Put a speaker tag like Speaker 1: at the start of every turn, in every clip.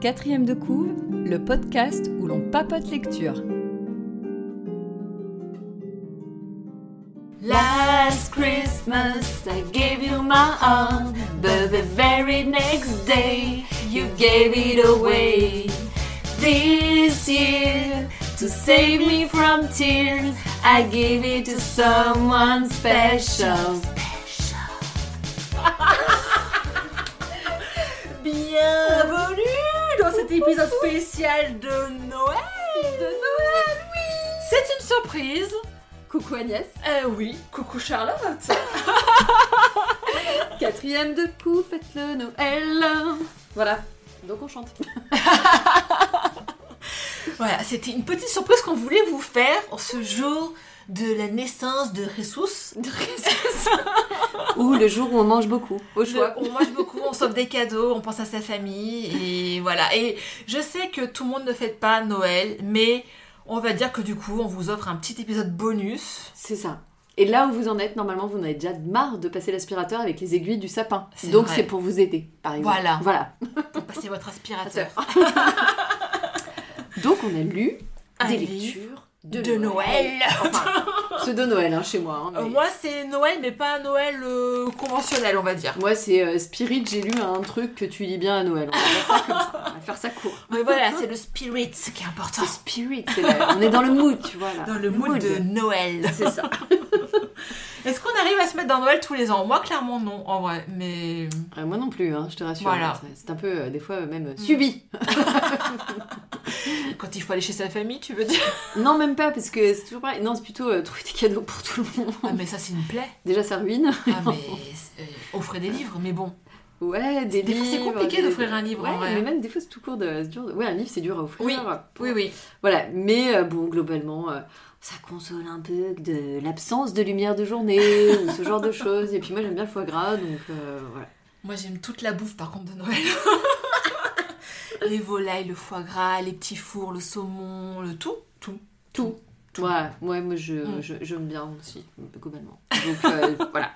Speaker 1: Quatrième de couve, le podcast où l'on papote lecture.
Speaker 2: Last Christmas I gave you my arm, but the very next day you gave it away. This year, to save me from tears, I give it to someone special.
Speaker 3: Bienvenue dans cet épisode spécial de Noël.
Speaker 2: De Noël,
Speaker 3: C'est une surprise.
Speaker 1: Coucou Agnès,
Speaker 3: Euh oui, coucou Charlotte.
Speaker 1: Quatrième de couve, faites le Noël. Voilà, donc on chante.
Speaker 3: Voilà, c'était une petite surprise qu'on voulait vous faire en ce jour de la naissance de Jesus. De.
Speaker 1: Ou le jour où on mange beaucoup, au choix.
Speaker 3: Le- on mange beaucoup, on sauve des cadeaux, on pense à sa famille et voilà. Et je sais que tout le monde ne fête pas Noël, mais on va dire que du coup, on vous offre un petit épisode bonus.
Speaker 1: C'est ça. Et là où vous en êtes, normalement, vous en avez déjà marre de passer l'aspirateur avec les aiguilles du sapin. Donc c'est pour vous aider, par exemple.
Speaker 3: Voilà.
Speaker 1: Voilà.
Speaker 3: pour passer votre aspirateur.
Speaker 1: Donc on a lu
Speaker 3: Un
Speaker 1: des lectures
Speaker 3: de Noël.
Speaker 1: Enfin, pseudo Noël hein, chez moi. hein,
Speaker 3: Euh, moi, c'est Noël, mais pas Noël euh, conventionnel, on va dire.
Speaker 1: Moi, c'est euh, Spirit, j'ai lu un truc que tu lis bien à Noël. On va faire ça comme ça. On va faire ça court.
Speaker 3: Mais voilà, c'est le spirit qui est important.
Speaker 1: C'est Spirit, c'est la- on est dans le mood, tu vois là.
Speaker 3: Dans le mood de Noël.
Speaker 1: C'est ça.
Speaker 3: Est-ce qu'on arrive à se mettre dans Noël tous les ans? Moi, clairement, non, en vrai. Mais.
Speaker 1: Euh, moi non plus, hein, je te rassure.
Speaker 3: Voilà.
Speaker 1: hein, C'est un peu, euh, des fois, euh, même euh, subi.
Speaker 3: Quand il faut aller chez sa famille, tu veux dire?
Speaker 1: Non, même pas, parce que c'est toujours pareil. Non, c'est plutôt trouver des cadeaux pour tout le monde.
Speaker 3: Ah, mais ça, c'est une plaie.
Speaker 1: Déjà, ça ruine.
Speaker 3: Ah, mais. offrez des livres, mais bon.
Speaker 1: Ouais, des
Speaker 3: Des
Speaker 1: livres.
Speaker 3: c'est compliqué d'offrir un livre, en
Speaker 1: Ouais,
Speaker 3: vrai.
Speaker 1: mais même des fois, c'est tout court de. c'est dur de- Ouais, un livre, c'est dur à offrir.
Speaker 3: Oui, Oui, oui.
Speaker 1: Voilà, mais bon, globalement, ça console un peu de l'absence de lumière de journée ou ce genre de choses. Et puis moi, j'aime bien le foie gras, donc euh, voilà.
Speaker 3: Moi, j'aime toute la bouffe, par contre, de Noël. les volailles, le foie gras, les petits fours, le saumon, le tout. Tout.
Speaker 1: Tout. Ouais, ouais, moi, je,
Speaker 3: Mm.
Speaker 1: je- j'aime bien aussi, globalement. Donc euh, voilà,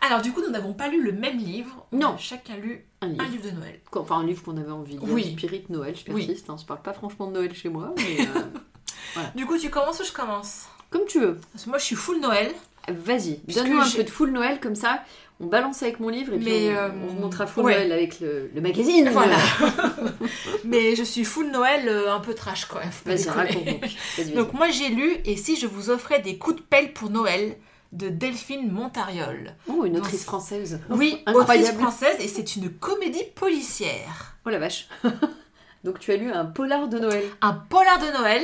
Speaker 3: Alors, du coup, nous n'avons pas lu le même livre. On
Speaker 1: Non.
Speaker 3: a chacun lu
Speaker 1: un livre.
Speaker 3: un livre de Noël.
Speaker 1: Enfin, un livre qu'on avait envie de lire.
Speaker 3: Oui.
Speaker 1: Spirit Noël, je suis
Speaker 3: Oui.
Speaker 1: hein, je parle pas franchement de Noël chez moi, mais euh,
Speaker 3: Du coup, tu commences ou je commence
Speaker 1: comme tu veux.
Speaker 3: Parce que moi, je suis full Noël.
Speaker 1: Vas-y, donne-nous un peu de full Noël comme ça. On balance avec mon livre et puis
Speaker 3: Mais,
Speaker 1: on,
Speaker 3: euh,
Speaker 1: on remontera full
Speaker 3: ouais.
Speaker 1: Noël avec le, le magazine.
Speaker 3: Voilà. Mais je suis full Noël euh, un peu trash quand même. faut pas
Speaker 1: Vas-y, raconte donc. Vas-y, vas-y.
Speaker 3: Donc moi j'ai lu Et si je vous offrais des coups de pelle pour Noël de Delphine Montariol.
Speaker 1: Oh, une
Speaker 3: Donc,
Speaker 1: autrice française.
Speaker 3: Oui,
Speaker 1: Incroyable.
Speaker 3: autrice française et c'est une comédie policière.
Speaker 1: Oh la vache. Donc tu as lu un polar de Noël.
Speaker 3: Un polar de Noël.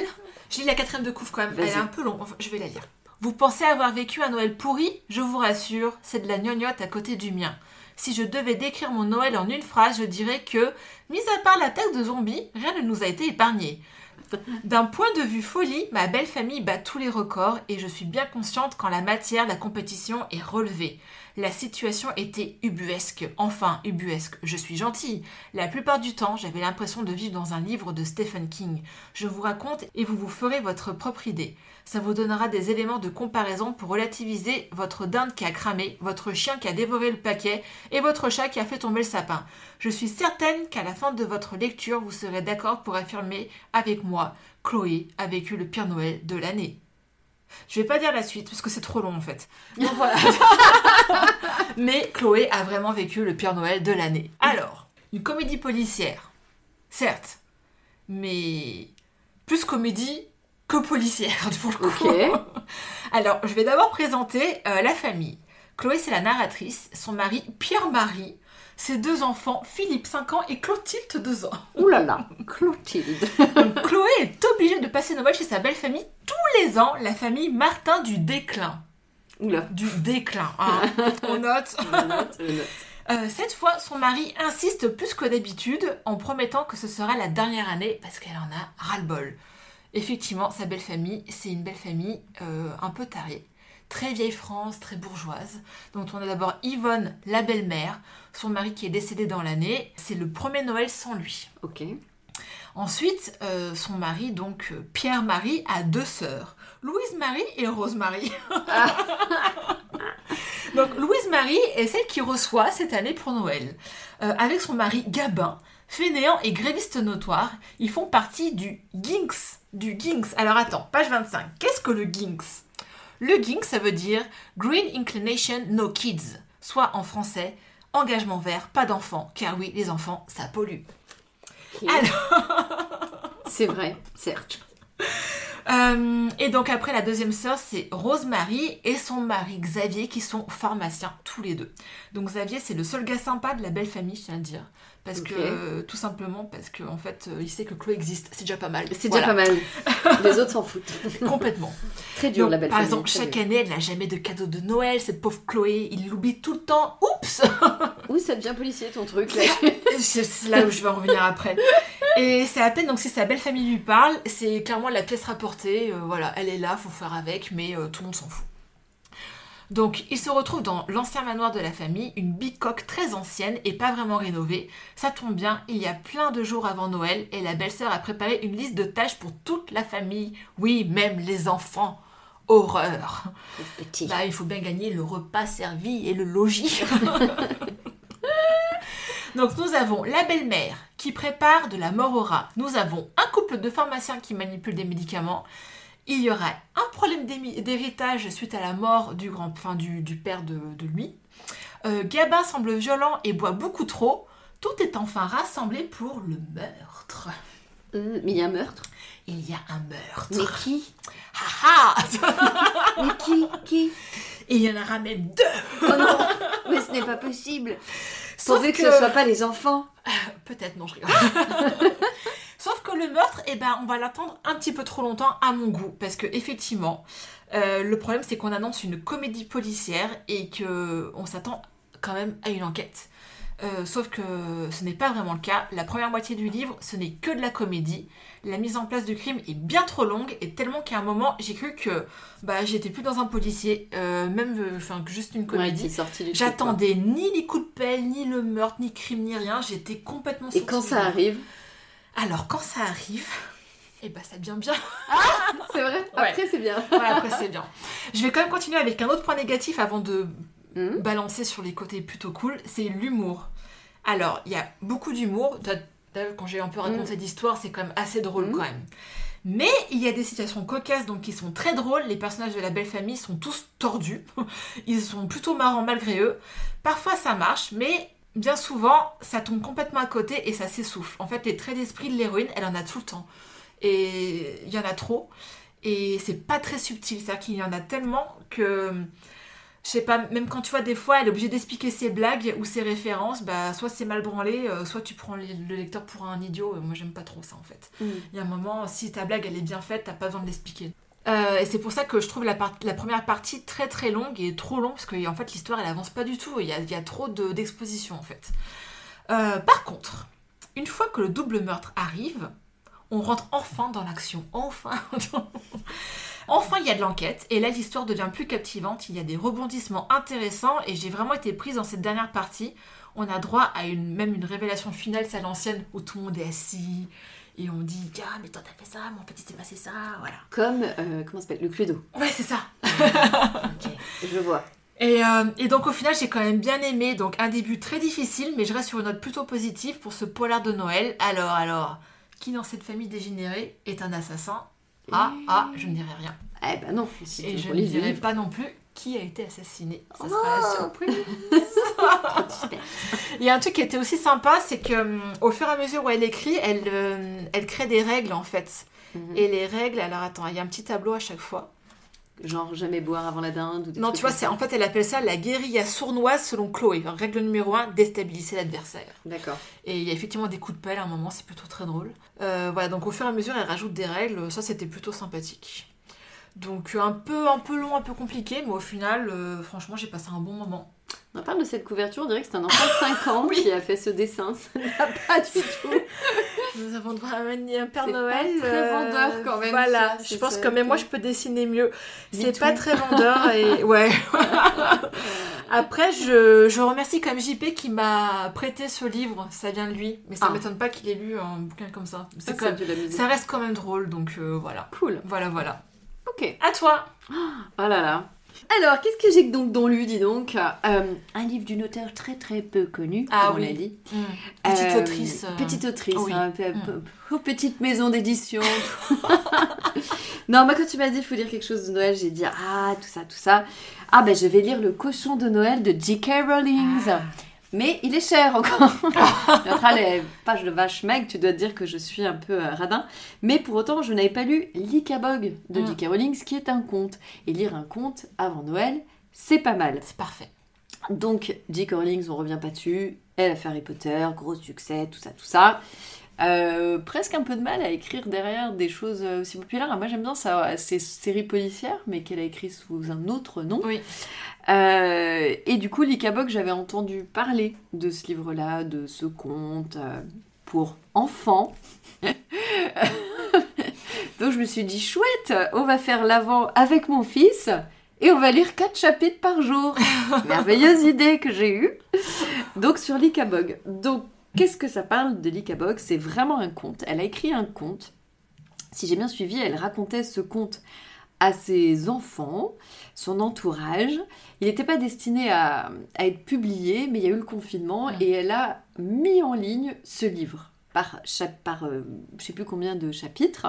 Speaker 3: J'ai lu la quatrième de couvre quand même. Elle est un peu longue. Enfin, je vais la lire. Vous pensez avoir vécu un Noël pourri? Je vous rassure, c'est de la gnognotte à côté du mien. Si je devais décrire mon Noël en une phrase, je dirais que, mis à part l'attaque de zombies, rien ne nous a été épargné. D'un point de vue folie, ma belle famille bat tous les records et je suis bien consciente qu'en la matière, la compétition est relevée. La situation était ubuesque. Enfin, ubuesque, je suis gentille. La plupart du temps, j'avais l'impression de vivre dans un livre de Stephen King. Je vous raconte et vous vous ferez votre propre idée. Ça vous donnera des éléments de comparaison pour relativiser votre dinde qui a cramé, votre chien qui a dévoré le paquet et votre chat qui a fait tomber le sapin. Je suis certaine qu'à la fin de votre lecture, vous serez d'accord pour affirmer avec moi, Chloé a vécu le pire Noël de l'année. Je vais pas dire la suite parce que c'est trop long en fait. Donc voilà. Mais Chloé a vraiment vécu le pire Noël de l'année. Alors, une comédie policière, certes, mais plus comédie que policière pour le coup. Alors, je vais d'abord présenter euh, la famille. Chloé, c'est la narratrice, son mari Pierre-Marie, ses deux enfants, Philippe 5 ans et Clotilde 2 ans.
Speaker 1: Ouh là là. Clotilde.
Speaker 3: Donc, Chloé est obligée de passer Noël chez sa belle famille tous les ans, la famille Martin du Déclin.
Speaker 1: Oula.
Speaker 3: Du Déclin, hein. on note.
Speaker 1: Je note.
Speaker 3: Euh, cette fois, son mari insiste plus que d'habitude en promettant que ce sera la dernière année parce qu'elle en a ras-le-bol. Effectivement, sa belle famille, c'est une belle famille euh, un peu tarée. Très vieille France, très bourgeoise. Donc on a d'abord Yvonne, la belle-mère, son mari qui est décédé dans l'année. C'est le premier Noël sans lui.
Speaker 1: Ok.
Speaker 3: Ensuite, euh, son mari, donc euh, Pierre-Marie, a deux sœurs, Louise Marie et Rosemary. Donc Louise Marie est celle qui reçoit cette année pour Noël. Euh, avec son mari Gabin, fainéant et gréviste notoire, ils font partie du Ginks. Du Ginks. Alors attends, page 25. Qu'est-ce que le Ginks Le ça veut dire Green Inclination No Kids, soit en français engagement vert, pas d'enfants, car oui, les enfants, ça pollue.
Speaker 1: C'est vrai, certes.
Speaker 3: Euh, et donc après la deuxième sœur, c'est Rosemary et son mari Xavier qui sont pharmaciens tous les deux. Donc Xavier, c'est le seul gars sympa de la belle famille, je tiens à dire. Parce que, euh, tout simplement, parce qu'en en fait, euh, il sait que Chloé existe, c'est déjà pas mal.
Speaker 1: C'est
Speaker 3: Voilà.
Speaker 1: déjà pas mal. Les autres s'en foutent.
Speaker 3: Complètement.
Speaker 1: Très dur,
Speaker 3: Donc,
Speaker 1: la belle
Speaker 3: par
Speaker 1: famille,
Speaker 3: exemple,
Speaker 1: très
Speaker 3: chaque
Speaker 1: dur.
Speaker 3: année, elle n'a jamais de cadeau de Noël, cette pauvre Chloé, il l'oublie tout le temps. Oups
Speaker 1: Ouh, ça devient policier ton truc là.
Speaker 3: C'est c'est là où je vais en revenir après. Et c'est à peine, donc si sa belle famille lui parle, c'est clairement la pièce rapportée. Euh, voilà, elle est là, faut faire avec, mais euh, tout le monde s'en fout. Donc, il se retrouve dans l'ancien manoir de la famille, une bicoque très ancienne et pas vraiment rénovée. Ça tombe bien, il y a plein de jours avant Noël et la belle-sœur a préparé une liste de tâches pour toute la famille. Oui, même les enfants. Horreur.
Speaker 1: Petit.
Speaker 3: Bah, il faut bien gagner le repas servi et le logis. Donc nous avons la belle-mère qui prépare de la mort au rat. Nous avons un couple de pharmaciens qui manipulent des médicaments. Il y aura un problème d'héritage suite à la mort du, grand, enfin, du, du père de, de lui. Euh, Gabin semble violent et boit beaucoup trop. Tout est enfin rassemblé pour le meurtre.
Speaker 1: Euh, mais il y a un meurtre.
Speaker 3: Il y a un meurtre.
Speaker 1: Mais qui?
Speaker 3: Ha ha
Speaker 1: Mais qui? Qui?
Speaker 3: Et il y en aura même deux
Speaker 1: Oh non Mais ce n'est pas possible.
Speaker 3: Sauf
Speaker 1: que- ce soit pas les enfants.
Speaker 3: Peut-être, non, je rigole. Sauf que le meurtre, eh ben, on va l'attendre un petit peu trop longtemps à mon goût. Parce que, effectivement, euh, le problème, c'est qu'on annonce une comédie policière et que on s'attend quand même à une enquête. Euh, sauf que ce n'est pas vraiment le cas. La première moitié du livre, ce n'est que de la comédie. La mise en place du crime est bien trop longue et tellement qu'à un moment, j'ai cru que bah, j'étais plus dans un policier, euh, même euh, enfin juste une comédie. J'attendais ni les coups de pelle, ni le meurtre, ni crime, ni rien. J'étais complètement.
Speaker 1: Et quand ça arrive,
Speaker 3: Alors, quand ça arrive, eh ben ça devient bien.
Speaker 1: c'est vrai? Après, c'est bien.
Speaker 3: Ouais, après, c'est bien. Je vais quand même continuer avec un autre point négatif avant de
Speaker 1: Hmm?
Speaker 3: balancer sur les côtés plutôt cool. C'est l'humour. Alors, il y a beaucoup d'humour. Quand j'ai un peu raconté l'histoire, c'est quand même assez drôle
Speaker 1: Mm.
Speaker 3: quand même. Mais il y a des situations cocasses donc qui sont très drôles. Les personnages de la belle famille sont tous tordus. Ils sont plutôt marrants malgré eux. Parfois ça marche, mais bien souvent ça tombe complètement à côté et ça s'essouffle. En fait, les traits d'esprit de l'héroïne, elle en a tout le temps. Et il y en a trop. Et c'est pas très subtil. C'est-à-dire qu'il y en a tellement que. Je sais pas, même quand tu vois des fois, elle est obligée d'expliquer ses blagues ou ses références, bah soit c'est mal branlé, euh, soit tu prends le le lecteur pour un idiot. Euh, Moi j'aime pas trop ça en fait.
Speaker 1: Hmm.
Speaker 3: Il y a un moment, si ta blague elle est bien faite, t'as pas besoin de l'expliquer. Euh, et c'est pour ça que je trouve la, première partie très très longue et trop longue parce que en fait l'histoire elle avance pas du tout. Il y a, il y a trop de- d'exposition en fait. Euh, par contre, une fois que le double meurtre arrive, on rentre enfin dans l'action. Enfin Enfin, il y a de l'enquête, et là l'histoire devient plus captivante, il y a des rebondissements intéressants, et j'ai vraiment été prise dans cette dernière partie. On a droit à une, même une révélation finale, c'est à l'ancienne, où tout le monde est assis, et on dit Ah, mais toi t'as fait ça, fait il s'est passé ça, voilà.
Speaker 1: Comme, euh, comment ça s'appelle? Le Cluedo.
Speaker 3: Ouais, c'est ça.
Speaker 1: Ok, je vois.
Speaker 3: Et, euh, et donc au final, j'ai quand même bien aimé. Donc un début très difficile, mais je reste sur une note plutôt positive pour ce polar de Noël. Alors, alors, qui dans cette famille dégénérée est un assassin? Ah, ah, je ne dirai rien.
Speaker 1: Eh ben non, si
Speaker 3: Et je ne dirai pas non plus qui a été assassiné. Ça
Speaker 1: Oh,
Speaker 3: sera la surprise.
Speaker 1: de suspense.
Speaker 3: Il y a un truc qui était aussi sympa, c'est que hum, au fur et à mesure où elle écrit, elle, euh, elle crée des règles en fait.
Speaker 1: Mhm.
Speaker 3: Et les règles, alors attends, il y a un petit tableau à chaque fois.
Speaker 1: Genre jamais boire avant la dinde ou des
Speaker 3: Non, tu vois, c'est en fait, elle appelle ça la guérilla sournoise selon Chloé. Règle numéro 1, déstabiliser l'adversaire.
Speaker 1: D'accord.
Speaker 3: Et il y a effectivement des coups de pelle à un moment, c'est plutôt très drôle. Euh, voilà, donc au fur et à mesure, elle rajoute des règles, ça c'était plutôt sympathique. Donc un peu, un peu long, un peu compliqué, mais au final, euh, franchement, j'ai passé un bon moment.
Speaker 1: On parle de cette couverture, on dirait que c'est un enfant de 5 ans
Speaker 3: Oui.
Speaker 1: qui a fait ce dessin. Ça n'a pas du tout.
Speaker 3: Nous avons droit à un Père Noël.
Speaker 1: pas très vendeur, quand même,
Speaker 3: Voilà,
Speaker 1: ça,
Speaker 3: je pense que même moi je peux dessiner mieux. C'est pas très vendeur et ouais. Après, je, je remercie quand même JP qui m'a prêté ce livre, ça vient de lui. Mais ça
Speaker 1: Ah.
Speaker 3: m'étonne pas qu'il ait lu un bouquin comme ça. C'est
Speaker 1: Ça,
Speaker 3: quand ça reste quand même drôle, donc euh, voilà.
Speaker 1: Cool.
Speaker 3: Voilà, voilà.
Speaker 1: Ok.
Speaker 3: À toi.
Speaker 1: Oh là là. Alors, qu'est-ce que j'ai donc donc lu, dis donc Euh, Un livre d'une auteure très très peu connue,
Speaker 3: Ah
Speaker 1: comme on l'a dit.
Speaker 3: Petite
Speaker 1: Euh,
Speaker 3: autrice. euh,
Speaker 1: Petite autrice,
Speaker 3: oui.
Speaker 1: hein, pe-
Speaker 3: Mm.
Speaker 1: pe- oh, petite maison d'édition. non, moi quand tu m'as dit il faut lire quelque chose de Noël, j'ai dit ah tout ça, tout ça. Ah ben je vais lire Le cochon de Noël de J.K. Rowling.
Speaker 3: Ah.
Speaker 1: Mais il est cher encore. Après les pages de vache meg, tu dois te dire que je suis un peu euh, radin. Mais pour autant, je n'avais pas lu L'Icabog de
Speaker 3: Mm.
Speaker 1: J.K. Rowling, ce qui est un conte. Et lire un conte avant Noël, c'est pas mal.
Speaker 3: C'est parfait.
Speaker 1: Donc, J.K. Rowling, on revient pas dessus. Elle a fait Harry Potter, gros succès, tout ça, tout ça. Euh, presque un peu de mal à écrire derrière des choses euh, aussi populaires. Moi, j'aime bien ça, ces séries policières, mais qu'elle a écrit sous un autre nom.
Speaker 3: Oui.
Speaker 1: Euh, et du coup, Likabok, j'avais entendu parler de ce livre-là, de ce conte euh, pour enfants. Donc, je me suis dit, chouette, on va faire l'avant avec mon fils. Et on va lire quatre chapitres par jour. Merveilleuse idée que j'ai eue. Donc sur l'Ikabog. Donc qu'est-ce que ça parle de l'Ikabog C'est vraiment un conte. Elle a écrit un conte. Si j'ai bien suivi, elle racontait ce conte à ses enfants, son entourage. Il n'était pas destiné à, à être publié, mais il y a eu le confinement et elle a mis en ligne ce livre par, par euh, je sais plus combien de chapitres.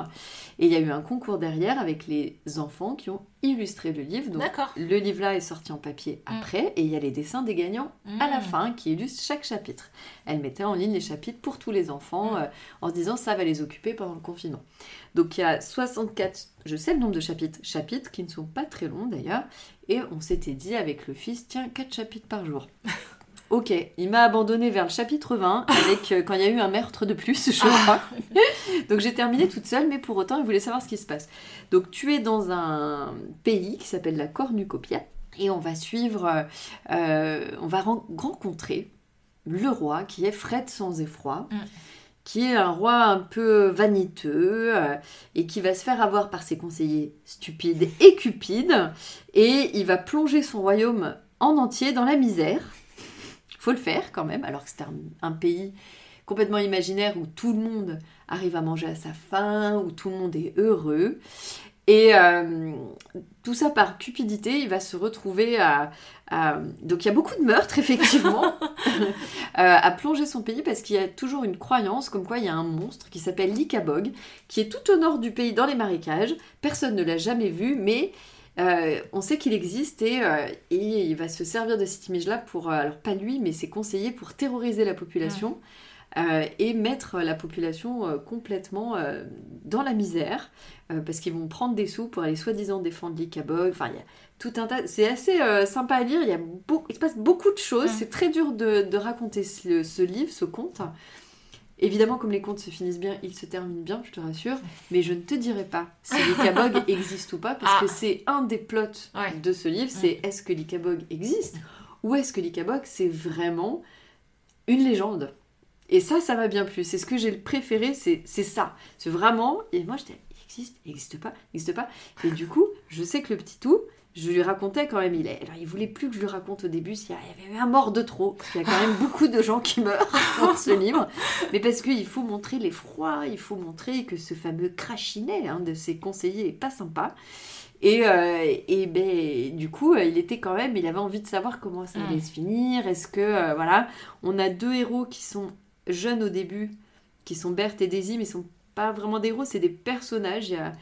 Speaker 1: Et il y a eu un concours derrière avec les enfants qui ont illustré le livre. Donc le livre-là est sorti en papier
Speaker 3: Mm.
Speaker 1: après et il y a les dessins des gagnants à la
Speaker 3: Mm.
Speaker 1: fin qui illustrent chaque chapitre. Elle mettait en ligne les chapitres pour tous les enfants
Speaker 3: Mm.
Speaker 1: euh, en se disant ça va les occuper pendant le confinement. Donc il y a 64, je sais le nombre de chapitres, chapitres qui ne sont pas très longs d'ailleurs, et on s'était dit avec le fils, tiens, 4 chapitres par jour. Ok, il m'a abandonné vers le chapitre 20 avec euh, quand il y a eu un meurtre de plus, je crois. Donc j'ai terminé toute seule, mais pour autant, il voulait savoir ce qui se passe. Donc tu es dans un pays qui s'appelle la Cornucopia, et on va suivre, euh, euh, on va ren- rencontrer le roi qui est Fred sans effroi,
Speaker 3: Mm.
Speaker 1: qui est un roi un peu vaniteux euh, et qui va se faire avoir par ses conseillers stupides et cupides, et il va plonger son royaume en entier dans la misère. Faut le faire quand même, alors que c'est un, un pays complètement imaginaire où tout le monde arrive à manger à sa faim, où tout le monde est heureux. Et euh, tout ça par cupidité, il va se retrouver à... à- donc il y a beaucoup de meurtres, effectivement, euh, à plonger son pays parce qu'il y a toujours une croyance comme quoi il y a un monstre qui s'appelle l'Ikabog, qui est tout au nord du pays dans les marécages. Personne ne l'a jamais vu, mais euh, on sait qu'il existe et, euh, et il va se servir de cette image-là pour, euh, alors pas lui, mais ses conseillers pour terroriser la population. et mettre la population complètement dans la misère parce qu'ils vont prendre des sous pour aller soi-disant défendre l'Ikabog. Enfin, il y a tout un tas. C'est assez sympa à lire. Il, y a beau- il se passe beaucoup de choses. C'est très dur de, de raconter ce, ce livre, ce conte. Évidemment, comme les contes se finissent bien, ils se terminent bien, je te rassure. Mais je ne te dirai pas si l'Ikabog existe ou pas, parce
Speaker 3: Ah.
Speaker 1: que c'est un des plots
Speaker 3: Ouais.
Speaker 1: de ce livre. C'est est-ce que l'Ikabog existe ou est-ce que l'Ikabog c'est vraiment une légende Et ça, ça m'a bien plu. C'est ce que j'ai préféré, c'est ça. C'est vraiment. Et moi, j'étais, il existe, il existe pas, il existe pas. Et du coup, je sais que le petit tout, je lui racontais quand même. Il, est- alors, il voulait plus que je lui raconte au début s'il y avait eu un mort de trop. Parce qu'il y a quand même beaucoup de gens qui meurent dans ce livre. Mais parce qu'il faut montrer l'effroi, il faut montrer que ce fameux crachinet hein, de ses conseillers est pas sympa. Et, euh, et ben, du coup, il était quand même, il avait envie de savoir comment ça allait
Speaker 3: Mm.
Speaker 1: se finir. Est-ce que, euh, voilà, on a deux héros qui sont jeunes au début, qui sont Berthe et Daisy, mais ils sont pas vraiment des héros, c'est des personnages. Il y a-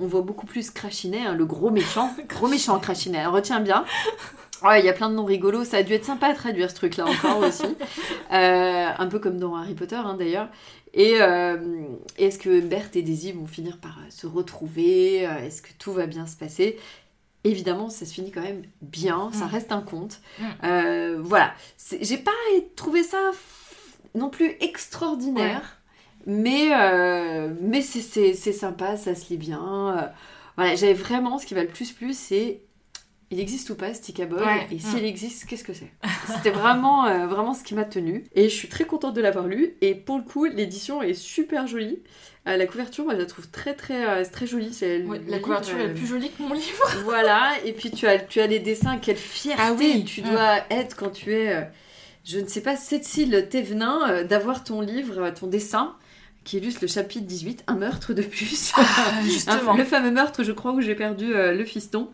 Speaker 1: on voit beaucoup plus Crachinet, hein, le gros méchant. gros méchant Crachinet, hein, retiens bien. Ouais, il y a plein de noms rigolos, ça a dû être sympa à traduire ce truc-là encore aussi. Euh, un peu comme dans Harry Potter hein, d'ailleurs. Et euh, est-ce que Berthe et Daisy vont finir par euh, se retrouver Est-ce que tout va bien se passer? Évidemment, ça se finit quand même bien, ça
Speaker 3: Mm.
Speaker 1: reste un conte.
Speaker 3: Mm.
Speaker 1: Euh, voilà. J'ai pas trouvé ça non plus extraordinaire, mais, euh, mais c'est- sympa, ça se lit bien. Euh, voilà, j'avais vraiment ce qui va le plus plus, c'est il existe ou pas Stickabog
Speaker 3: Ouais.
Speaker 1: Et s'il existe, qu'est-ce que c'est? C'était vraiment, euh, vraiment ce qui m'a tenue. Et je suis très contente de l'avoir lu. Et pour le coup, l'édition est super jolie. Euh, la couverture, moi, je la trouve très, très, euh, très jolie. C'est
Speaker 3: Ouais, la
Speaker 1: livre,
Speaker 3: couverture est plus jolie que mon livre.
Speaker 1: voilà, et puis tu as, tu as les dessins, quelle fierté
Speaker 3: Ah oui,
Speaker 1: tu
Speaker 3: mm.
Speaker 1: dois être quand tu es, je ne sais pas, Cécile Thévenin, d'avoir ton livre, ton dessin, qui illustre le chapitre 18, un meurtre de plus.
Speaker 3: Ah, justement.
Speaker 1: le fameux meurtre, je crois, où j'ai perdu euh, le fiston.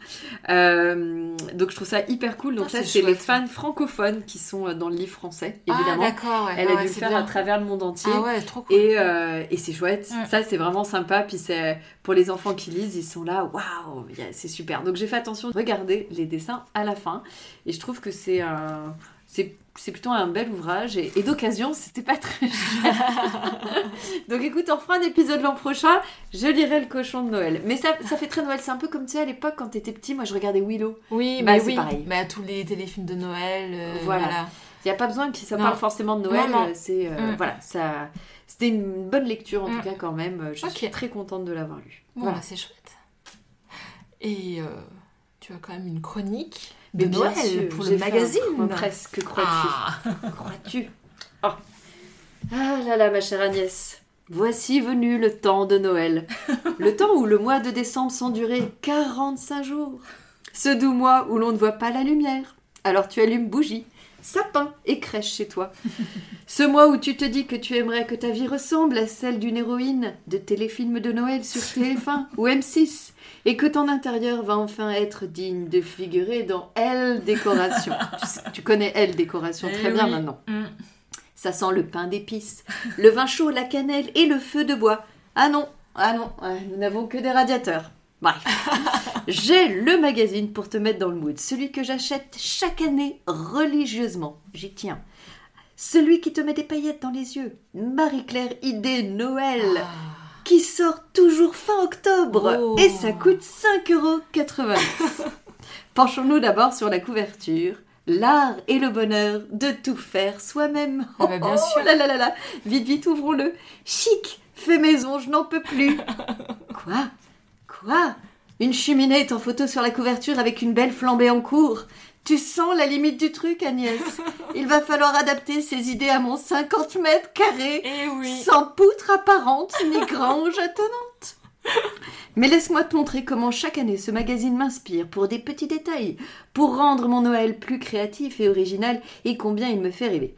Speaker 1: Euh, donc je trouve ça hyper cool. Donc
Speaker 3: Ah,
Speaker 1: ça,
Speaker 3: c'est
Speaker 1: les fans francophones qui sont euh, dans le livre français,
Speaker 3: Ah,
Speaker 1: évidemment.
Speaker 3: d'accord. ouais.
Speaker 1: Elle
Speaker 3: Ah
Speaker 1: a
Speaker 3: ouais,
Speaker 1: dû le faire
Speaker 3: bien.
Speaker 1: à travers le monde entier.
Speaker 3: Ah ouais, trop cool.
Speaker 1: Et, euh, et c'est chouette, ça c'est vraiment sympa. Puis c'est pour les enfants qui lisent, ils sont là, waouh, c'est super. Donc j'ai fait attention de regarder les dessins à la fin. Et je trouve que c'est un. C'est c'est plutôt un bel ouvrage et, et d'occasion, c'était pas très cher. Donc écoute, on refera un épisode l'an prochain, je lirai le cochon de Noël. Mais ça, ça fait très Noël, c'est un peu comme tu sais à l'époque quand t'étais petit, moi je regardais Willow.
Speaker 3: Oui,
Speaker 1: Bah,
Speaker 3: mais
Speaker 1: c'est
Speaker 3: oui.
Speaker 1: pareil.
Speaker 3: Mais à tous les téléfilms de Noël, euh,
Speaker 1: Voilà.
Speaker 3: voilà.
Speaker 1: Il n'y a pas besoin que ça
Speaker 3: Non.
Speaker 1: parle forcément de Noël, c'est euh,
Speaker 3: Mm.
Speaker 1: voilà, ça c'était une bonne lecture en
Speaker 3: Mm.
Speaker 1: tout cas quand même, je suis très contente de l'avoir lu.
Speaker 3: Bon,
Speaker 1: Voilà.
Speaker 3: bah, c'est chouette. Et euh, tu as quand même une chronique de
Speaker 1: Mais bien
Speaker 3: Noël
Speaker 1: sûr,
Speaker 3: pour le magazine.
Speaker 1: Presque, crois-tu
Speaker 3: Ah.
Speaker 1: Crois-tu Oh. Ah là là, ma chère Agnès. Voici venu le temps de Noël. Le temps où le mois de décembre sans durer 45 jours. Ce doux mois où l'on ne voit pas la lumière. Alors tu allumes bougie, sapin et crèche chez toi. Ce mois où tu te dis que tu aimerais que ta vie ressemble à celle d'une héroïne de téléfilm de Noël sur TF1 ou M6 et que ton intérieur va enfin être digne de figurer dans Elle Décoration. tu, sais- tu connais Elle Décoration
Speaker 3: Eh
Speaker 1: très bien
Speaker 3: oui.
Speaker 1: maintenant.
Speaker 3: Mm.
Speaker 1: Ça sent le pain d'épices, le vin chaud, la cannelle et le feu de bois. Ah non, ah non, ouais, nous n'avons que des radiateurs. Bref, j'ai le magazine pour te mettre dans le mood, celui que j'achète chaque année religieusement. J'y tiens. Celui qui te met des paillettes dans les yeux. Marie-Claire Idée Noël,
Speaker 3: Ah.
Speaker 1: qui sort toujours fin octobre
Speaker 3: Oh.
Speaker 1: et ça coûte 5,90€. Penchons-nous d'abord sur la couverture. L'art et le bonheur de tout faire soi-même.
Speaker 3: Ah bah, bien sûr.
Speaker 1: là là là là. Vite, vite, ouvrons-le. Chic, fait maison, je n'en peux plus. Quoi? Quoi? Une cheminée est en photo sur la couverture avec une belle flambée en cours. Tu sens la limite du truc, Agnès. Il va falloir adapter ces idées à mon 50 mètres carrés
Speaker 3: Eh oui.
Speaker 1: sans poutre apparente ni grange attenante. Mais laisse-moi te montrer comment chaque année ce magazine m'inspire pour des petits détails, pour rendre mon Noël plus créatif et original et combien il me fait rêver.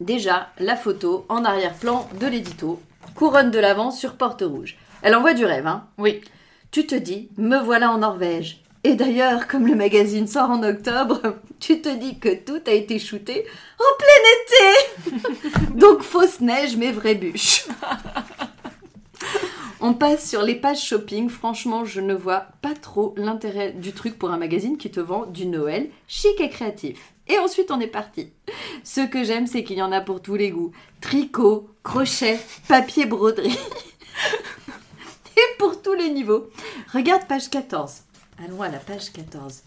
Speaker 1: Déjà, la photo en arrière-plan de l'édito, couronne de l'avant sur porte rouge. Elle envoie du rêve, hein
Speaker 3: Oui.
Speaker 1: tu te dis, me voilà en Norvège. Et d'ailleurs, comme le magazine sort en octobre, tu te dis que tout a été shooté en plein été. Donc fausse neige mais vraie bûche. On passe sur les pages shopping. Franchement, je ne vois pas trop l'intérêt du truc pour un magazine qui te vend du Noël chic et créatif. Et ensuite, on est parti. Ce que j'aime, c'est qu'il y en a pour tous les goûts. Tricot, crochet, papier broderie. Et pour tous les niveaux. Regarde page 14. Allons à la page 14.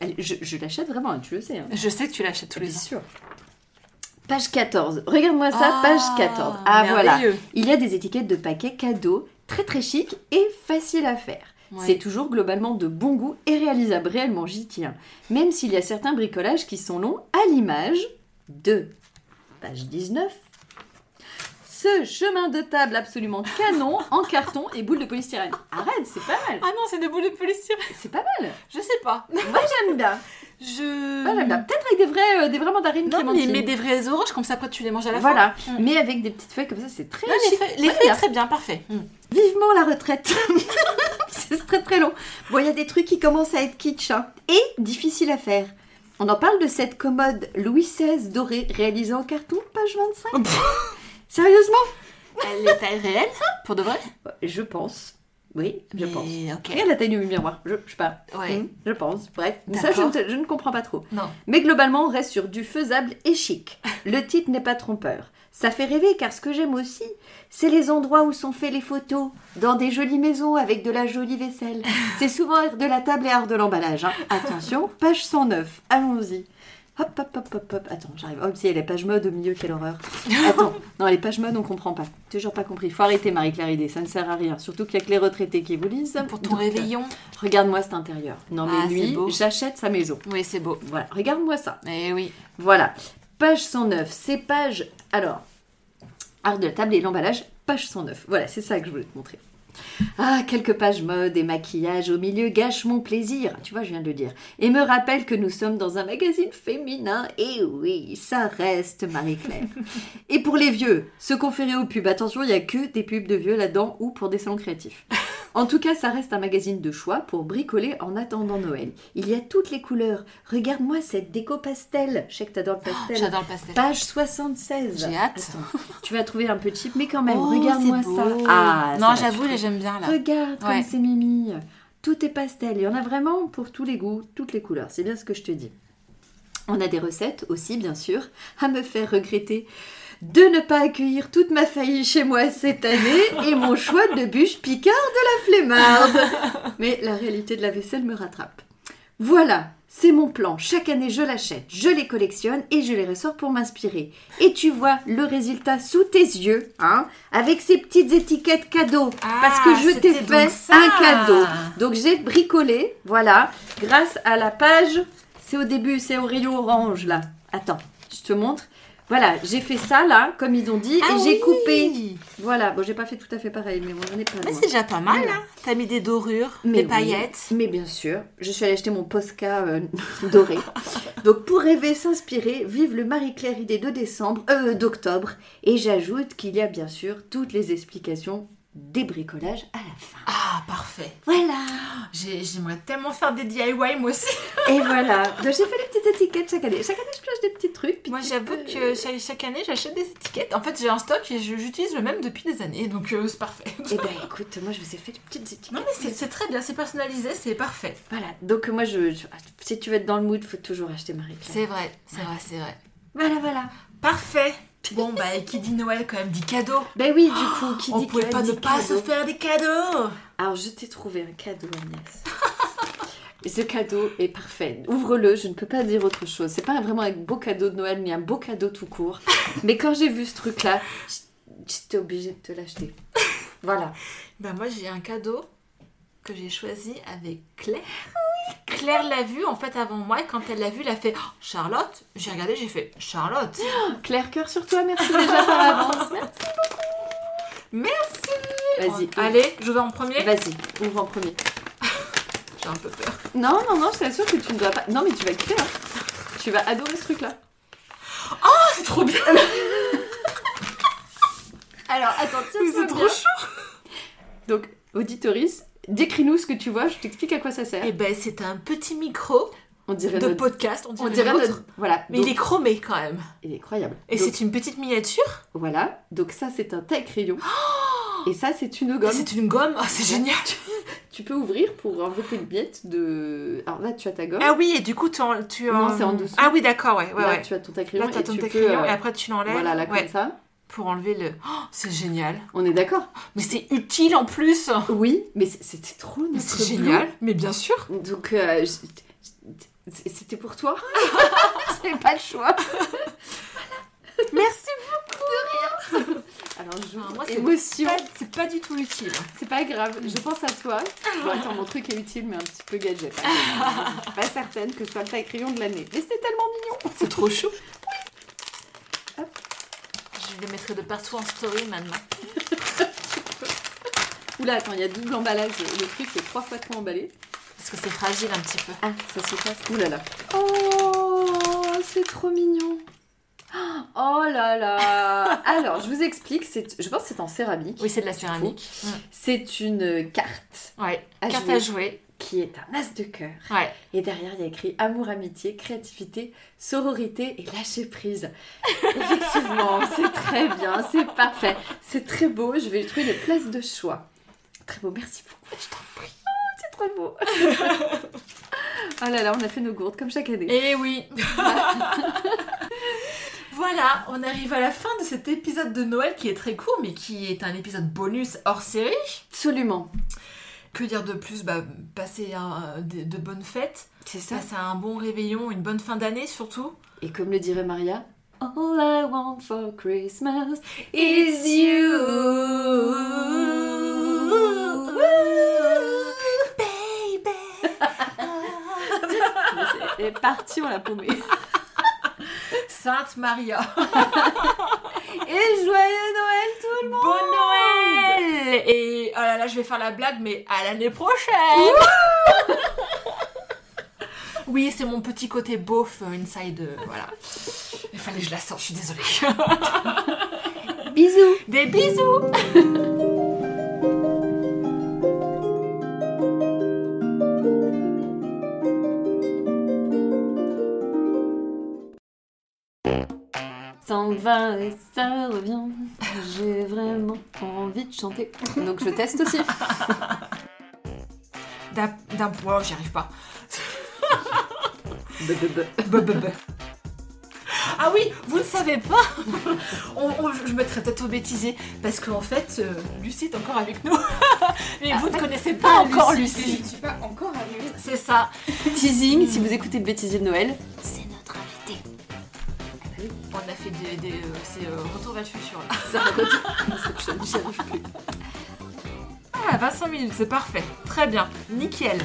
Speaker 1: Elle- je je l'achète vraiment, tu le sais. hein.
Speaker 3: Je sais que tu l'achètes tous les
Speaker 1: Bien
Speaker 3: ans.
Speaker 1: sûr. Page 14. Regarde-moi ça,
Speaker 3: Ah,
Speaker 1: page 14. Ah voilà. Il y a des étiquettes de paquets cadeaux très très chic et facile à faire.
Speaker 3: Ouais.
Speaker 1: C'est toujours globalement de bon goût et réalisable réellement, j'y tiens. Même s'il y a certains bricolages qui sont longs, à l'image de page 19. Ce chemin de table absolument canon en carton et boule de polystyrène. Arrête, c'est pas mal.
Speaker 3: Ah non, c'est des boules de polystyrène.
Speaker 1: C'est pas mal.
Speaker 3: Je sais pas.
Speaker 1: Moi j'aime bien.
Speaker 3: Je.
Speaker 1: Moi j'aime bien. Peut-être avec des vrais, euh, des vrais mandarines
Speaker 3: Non, mais,
Speaker 1: clémentines.
Speaker 3: mais des vrais oranges, comme ça après tu les manges à la
Speaker 1: Voilà,
Speaker 3: fin. Mm.
Speaker 1: mais avec des petites feuilles comme ça, c'est très
Speaker 3: Non, les
Speaker 1: chic.
Speaker 3: feuilles, les
Speaker 1: Ouais,
Speaker 3: feuilles,
Speaker 1: bien.
Speaker 3: très bien, parfait. Mm.
Speaker 1: Vivement la retraite. c'est très très long. Bon, il y a des trucs qui commencent à être kitsch hein, et difficiles à faire. On en parle de cette commode Louis XVI dorée réalisée en carton, page 25. Sérieusement
Speaker 3: Elle est taille réelle, pour de vrai
Speaker 1: Je pense. Oui, je pense.
Speaker 3: Ok.
Speaker 1: Regarde la taille du miroir. Je, je sais pas.
Speaker 3: Ouais.
Speaker 1: Hmm, je pense. Bref. Mais ça, je ne, je ne comprends pas trop.
Speaker 3: Non.
Speaker 1: Mais globalement, on reste sur du faisable et chic. Le titre n'est pas trompeur. Ça fait rêver car ce que j'aime aussi, c'est les endroits où sont faites les photos, dans des jolies maisons avec de la jolie vaisselle. C'est souvent art de la table et art de l'emballage. hein. Attention, page 109. Allons-y. Hop, hop, hop, hop, hop. Attends, j'arrive. Oh, si, elle est page mode au milieu, quelle horreur. Attends, non, les pages mode, on comprend pas. Toujours pas compris. Faut arrêter, Marie-Claire Idée, ça ne sert à rien. Surtout qu'il y a que les retraités qui vous lisent.
Speaker 3: Pour ton
Speaker 1: Donc, euh,
Speaker 3: réveillon.
Speaker 1: Regarde-moi cet intérieur. Non, mais
Speaker 3: Ah,
Speaker 1: lui, j'achète sa maison.
Speaker 3: Oui, c'est beau.
Speaker 1: Voilà, regarde-moi ça.
Speaker 3: Eh oui.
Speaker 1: Voilà, page 109. C'est page. Alors, art de la table et l'emballage, page 109. Voilà, c'est ça que je voulais te montrer. Ah, quelques pages mode et maquillage au milieu gâchent mon plaisir, tu vois, je viens de le dire, et me rappelle que nous sommes dans un magazine féminin, et oui, ça reste Marie-Claire. et pour les vieux, se conférer aux pubs, attention, il n'y a que des pubs de vieux là-dedans ou pour des salons créatifs. En tout cas, ça reste un magazine de choix pour bricoler en attendant Noël. Il y a toutes les couleurs. Regarde-moi cette déco pastel. Je sais que t'adores le pastel.
Speaker 3: J'adore le pastel.
Speaker 1: Page 76.
Speaker 3: J'ai hâte.
Speaker 1: Attends, tu vas trouver un peu cheap, mais quand même,
Speaker 3: Oh,
Speaker 1: regarde-moi ça. Ah,
Speaker 3: non, j'avoue, j'aime bien là.
Speaker 1: Regarde comme c'est mimi. Tout est pastel. Il y en a vraiment pour tous les goûts, toutes les couleurs. C'est bien ce que je te dis. On a des recettes aussi, bien sûr, à me faire regretter de ne pas accueillir toute ma famille chez moi cette année et mon choix de bûche picard de la flemmarde. Mais la réalité de la vaisselle me rattrape. Voilà, c'est mon plan. Chaque année, je l'achète, je les collectionne et je les ressors pour m'inspirer. Et tu vois le résultat sous tes yeux, hein, avec ces petites étiquettes cadeaux. parce que je t'ai fait un cadeau. Donc j'ai bricolé, voilà, grâce à la page. C'est au début, c'est au rayon orange là. Attends, je te montre. Voilà, j'ai fait ça là, comme ils ont dit,
Speaker 3: Ah
Speaker 1: et j'ai coupé. Voilà, bon, j'ai pas fait tout à fait pareil, mais on en est pas
Speaker 3: Mais c'est déjà pas mal,
Speaker 1: Voilà.
Speaker 3: hein. T'as mis des dorures,
Speaker 1: Mais
Speaker 3: des
Speaker 1: oui,
Speaker 3: paillettes.
Speaker 1: Mais bien sûr, je suis allée acheter mon Posca euh, doré. Donc pour rêver, s'inspirer, vive le Marie-Claire idée de décembre, euh, d'octobre. Et j'ajoute qu'il y a bien sûr toutes les explications des bricolages à la fin.
Speaker 3: Ah, parfait.
Speaker 1: Voilà.
Speaker 3: J'ai- J'aimerais tellement faire des DIY moi aussi.
Speaker 1: Et voilà. Donc j'ai fait des petites étiquettes chaque année. Chaque année, je pioche des petits trucs. puis
Speaker 3: Moi,
Speaker 1: tu
Speaker 3: j'avoue
Speaker 1: peux-
Speaker 3: que chaque, chaque année, j'achète des étiquettes. En fait, j'ai un stock et je- j'utilise le même depuis des années, donc euh, c'est parfait.
Speaker 1: Eh ben écoute, moi je vous ai fait des petites étiquettes.
Speaker 3: Non, mais c'est- c'est très bien, c'est personnalisé, c'est parfait.
Speaker 1: Voilà. Donc moi, je, je- si tu veux être dans le mood, faut toujours acheter Marie-Claire.
Speaker 3: C'est vrai, c'est vrai, c'est vrai.
Speaker 1: Voilà, voilà.
Speaker 3: Parfait. Bon, bah, et qui dit Noël quand même dit cadeau.
Speaker 1: Ben oui, du coup, qui
Speaker 3: On
Speaker 1: dit
Speaker 3: pouvait
Speaker 1: que
Speaker 3: pas ne pas se faire des cadeaux.
Speaker 1: Alors, je t'ai trouvé un cadeau, Agnès. Ce cadeau est parfait. Ouvre-le, je ne peux pas dire autre chose. C'est pas vraiment un beau cadeau de Noël, ni un beau cadeau tout court. Mais quand j'ai vu ce truc-là, j'étais obligée de te l'acheter. Voilà.
Speaker 3: Bah, moi, j'ai un cadeau que j'ai choisi avec Claire. Claire l'a vu en fait avant moi et quand elle l'a vu, elle a fait Oh, Charlotte? J'ai regardé, j'ai fait Charlotte.
Speaker 1: Claire cœur sur toi, merci déjà par avance.
Speaker 3: Merci.
Speaker 1: Vas-y,
Speaker 3: Allez, je vais en premier.
Speaker 1: Vas-y, ouvre en premier.
Speaker 3: J'ai un peu peur.
Speaker 1: Non, non, non, je t'assure que tu ne dois pas. Non, mais tu vas kiffer, hein. Tu vas adorer ce truc-là.
Speaker 3: Oh, c'est trop bien.
Speaker 1: Alors, attends, tiens,
Speaker 3: C'est trop chaud.
Speaker 1: Donc, auditoris, décris-nous ce que tu vois, je t'explique à quoi ça sert.
Speaker 3: Et ben, c'est un petit micro
Speaker 1: On dirait
Speaker 3: de
Speaker 1: notre-
Speaker 3: podcast, on dirait,
Speaker 1: On dirait notre... Voilà.
Speaker 3: Mais
Speaker 1: donc,
Speaker 3: il est chromé quand même.
Speaker 1: il est incroyable.
Speaker 3: Et
Speaker 1: Donc,
Speaker 3: c'est une petite miniature?
Speaker 1: Voilà. Donc ça, c'est un taille-crayon. Et ça, c'est une gomme.
Speaker 3: C'est une gomme? Ah, c'est génial.
Speaker 1: Tu peux ouvrir pour envelopper le miette de... Alors là, tu as ta gomme.
Speaker 3: Ah oui, et du coup, tu en. Tu
Speaker 1: Non,
Speaker 3: en-
Speaker 1: c'est en dessous.
Speaker 3: Ah oui, d'accord, ouais. ouais,
Speaker 1: là,
Speaker 3: ouais.
Speaker 1: tu as ton taille-crayon.
Speaker 3: Là, t'as
Speaker 1: et
Speaker 3: ton
Speaker 1: tu peux,
Speaker 3: crayon et après tu l'enlèves.
Speaker 1: Voilà, là,
Speaker 3: Ouais,
Speaker 1: comme ça.
Speaker 3: Pour enlever le. Oh, c'est génial.
Speaker 1: On est d'accord
Speaker 3: Mais c'est utile en plus.
Speaker 1: Oui, mais c'était trop
Speaker 3: Mais
Speaker 1: notre
Speaker 3: c'est génial. Mais bien sûr.
Speaker 1: Donc, euh, c'était pour toi? J'avais pas le choix.
Speaker 3: Merci.
Speaker 1: Alors, je...
Speaker 3: Ah, moi, c'est
Speaker 1: émotion.
Speaker 3: Pas- C'est pas du tout utile.
Speaker 1: C'est pas grave, je pense à toi. Bon, attends, mon truc est utile, mais un petit peu gadget. Je suis pas certaine que ce soit le taille-crayon de l'année. Mais c'était tellement mignon.
Speaker 3: C'est trop chou.
Speaker 1: Hop.
Speaker 3: Je les mettrai de partout en story maintenant.
Speaker 1: Oula, attends, il y a double emballage. Le truc est trois fois trop emballé.
Speaker 3: Parce que c'est fragile un petit peu.
Speaker 1: Ah, ça se passe. Ouh là là. Oh, c'est trop mignon. Oh là là. Alors, je vous explique. Je pense que c'est en céramique.
Speaker 3: Oui, c'est de la céramique.
Speaker 1: C'est une carte
Speaker 3: Ouais.
Speaker 1: À
Speaker 3: Carte
Speaker 1: jouer.
Speaker 3: à jouer.
Speaker 1: Qui est un as de cœur.
Speaker 3: Ouais.
Speaker 1: Et derrière, il y a écrit amour, amitié, créativité, sororité et lâcher prise. Effectivement, c'est très bien, c'est parfait. C'est très beau, je vais lui trouver les places de choix. Très beau, merci beaucoup. Je t'en prie. Oh, c'est trop beau. oh là là, on a fait nos gourdes comme chaque année.
Speaker 3: Eh oui Voilà, on arrive à la fin de cet épisode de Noël qui est très court, mais qui est un épisode bonus hors série.
Speaker 1: Absolument.
Speaker 3: Que dire de plus bah, Passer un- de, de bonnes fêtes,
Speaker 1: C'est ça.
Speaker 3: passer un bon réveillon, une bonne fin d'année surtout.
Speaker 1: Et comme le dirait Maria, All I want for Christmas is you.
Speaker 3: Baby
Speaker 1: Elle est partie, on l'a paumée.
Speaker 3: Sainte Maria
Speaker 1: Et joyeux Noël tout le monde
Speaker 3: Bon Noël Et, oh là là, je vais faire la blague, mais à l'année prochaine Oui, c'est mon petit côté beauf euh, inside, euh, voilà. Il fallait que je la sorte, je suis désolée.
Speaker 1: Bisous
Speaker 3: Des bisous
Speaker 1: S'en va et ça revient. J'ai vraiment envie de chanter. Donc je teste aussi.
Speaker 3: D'un point, j'y arrive pas. Ah oui, vous ne savez pas On- on- Je me traite peut-être bêtisé parce qu'en fait, euh, Lucie est encore avec nous. Mais vous ne connaissez pas encore Lucie.
Speaker 2: Je ne suis pas encore arrivée.
Speaker 3: C'est ça.
Speaker 1: Teasing, si vous écoutez le bêtisier de Noël, c'est
Speaker 3: des, des, euh, c'est euh, retour vers le futur.
Speaker 1: j'y arrive plus.
Speaker 3: Ah, 25 minutes, c'est parfait. Très bien. Nickel.